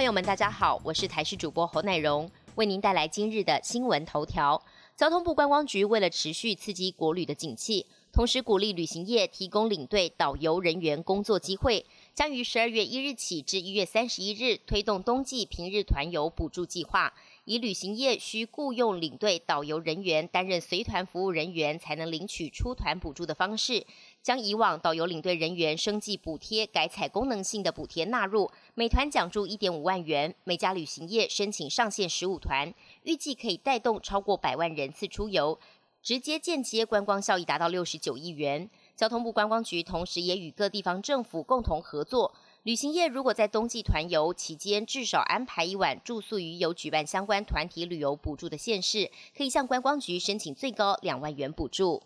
朋友们，大家好，我是台视主播侯乃荣，为您带来今日的新闻头条。交通部观光局为了持续刺激国旅的景气，同时鼓励旅行业提供领队导游人员工作机会，将于十二月一日起至一月三十一日推动冬季平日团游补助计划。以旅行业需雇佣领队导游人员担任随团服务人员，才能领取出团补助的方式，将以往导游领队人员生计补贴改采功能性的补贴纳入，每团奖助一点五万元，每家旅行业申请上线十五团，预计可以带动超过百万人次出游，直接间接观光效益达到六十九亿元。交通部观光局同时也与各地方政府共同合作。旅行业如果在冬季团游期间至少安排一晚住宿于有举办相关团体旅游补助的县市，可以向观光局申请最高两万元补助。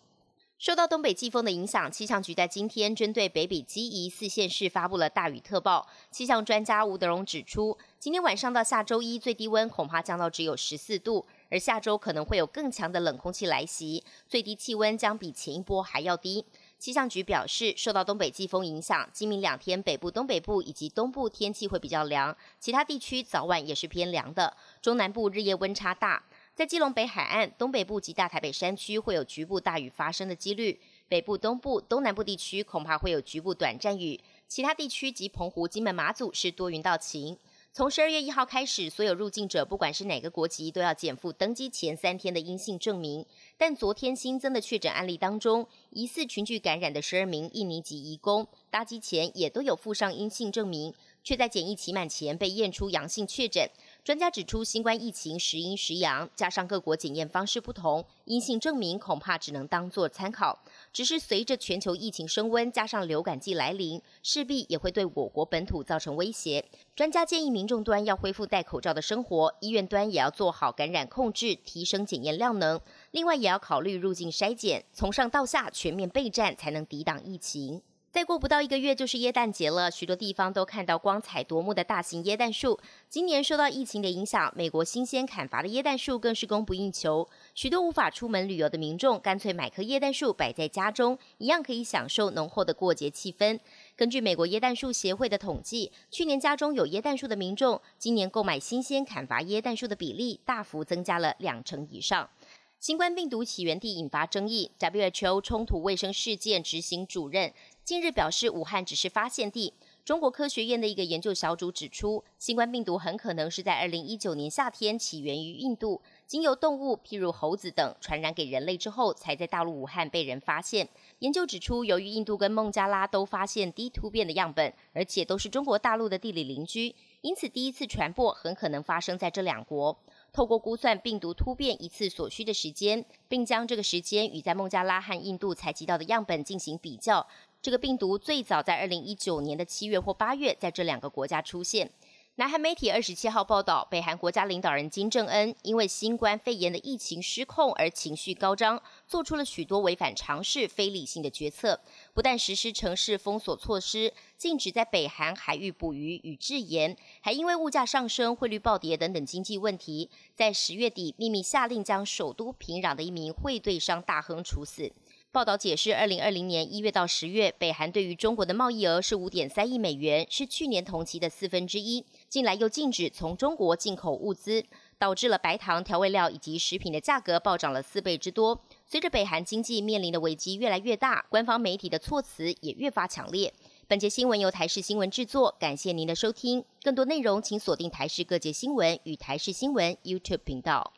受到东北季风的影响，气象局在今天针对北北基宜四县市发布了大雨特报。气象专家吴德荣指出，今天晚上到下周一最低温恐怕降到只有十四度，而下周可能会有更强的冷空气来袭，最低气温将比前一波还要低。气象局表示，受到东北季风影响，今明两天北部、东北部以及东部天气会比较凉，其他地区早晚也是偏凉的。中南部日夜温差大，在基隆北海岸、东北部及大台北山区会有局部大雨发生的几率。北部、东部、东南部地区恐怕会有局部短暂雨，其他地区及澎湖、金门、马祖是多云到晴。从十二月一号开始，所有入境者不管是哪个国籍，都要减负登机前三天的阴性证明。但昨天新增的确诊案例当中，疑似群聚感染的十二名印尼籍移工，搭机前也都有附上阴性证明，却在检疫期满前被验出阳性确诊。专家指出，新冠疫情时阴时阳，加上各国检验方式不同，阴性证明恐怕只能当做参考。只是随着全球疫情升温，加上流感季来临，势必也会对我国本土造成威胁。专家建议民众端要恢复戴口罩的生活，医院端也要做好感染控制，提升检验量能。另外，也要考虑入境筛检，从上到下全面备战，才能抵挡疫情。再过不到一个月就是耶诞节了，许多地方都看到光彩夺目的大型耶诞树。今年受到疫情的影响，美国新鲜砍伐的耶诞树更是供不应求。许多无法出门旅游的民众，干脆买棵耶诞树摆在家中，一样可以享受浓厚的过节气氛。根据美国耶诞树协会的统计，去年家中有耶诞树的民众，今年购买新鲜砍伐耶诞树的比例大幅增加了两成以上。新冠病毒起源地引发争议，WHO 冲突卫生事件执行主任近日表示，武汉只是发现地。中国科学院的一个研究小组指出，新冠病毒很可能是在2019年夏天起源于印度，经由动物，譬如猴子等传染给人类之后，才在大陆武汉被人发现。研究指出，由于印度跟孟加拉都发现低突变的样本，而且都是中国大陆的地理邻居，因此第一次传播很可能发生在这两国。透过估算病毒突变一次所需的时间，并将这个时间与在孟加拉和印度采集到的样本进行比较，这个病毒最早在二零一九年的七月或八月在这两个国家出现。南韩媒体二十七号报道，北韩国家领导人金正恩因为新冠肺炎的疫情失控而情绪高涨，做出了许多违反常识、非理性的决策。不但实施城市封锁措施，禁止在北韩海域捕鱼与制盐，还因为物价上升、汇率暴跌等等经济问题，在十月底秘密下令将首都平壤的一名汇兑商大亨处死。报道解释，二零二零年一月到十月，北韩对于中国的贸易额是五点三亿美元，是去年同期的四分之一。近来又禁止从中国进口物资，导致了白糖、调味料以及食品的价格暴涨了四倍之多。随着北韩经济面临的危机越来越大，官方媒体的措辞也越发强烈。本节新闻由台视新闻制作，感谢您的收听。更多内容请锁定台视各界新闻与台视新闻 YouTube 频道。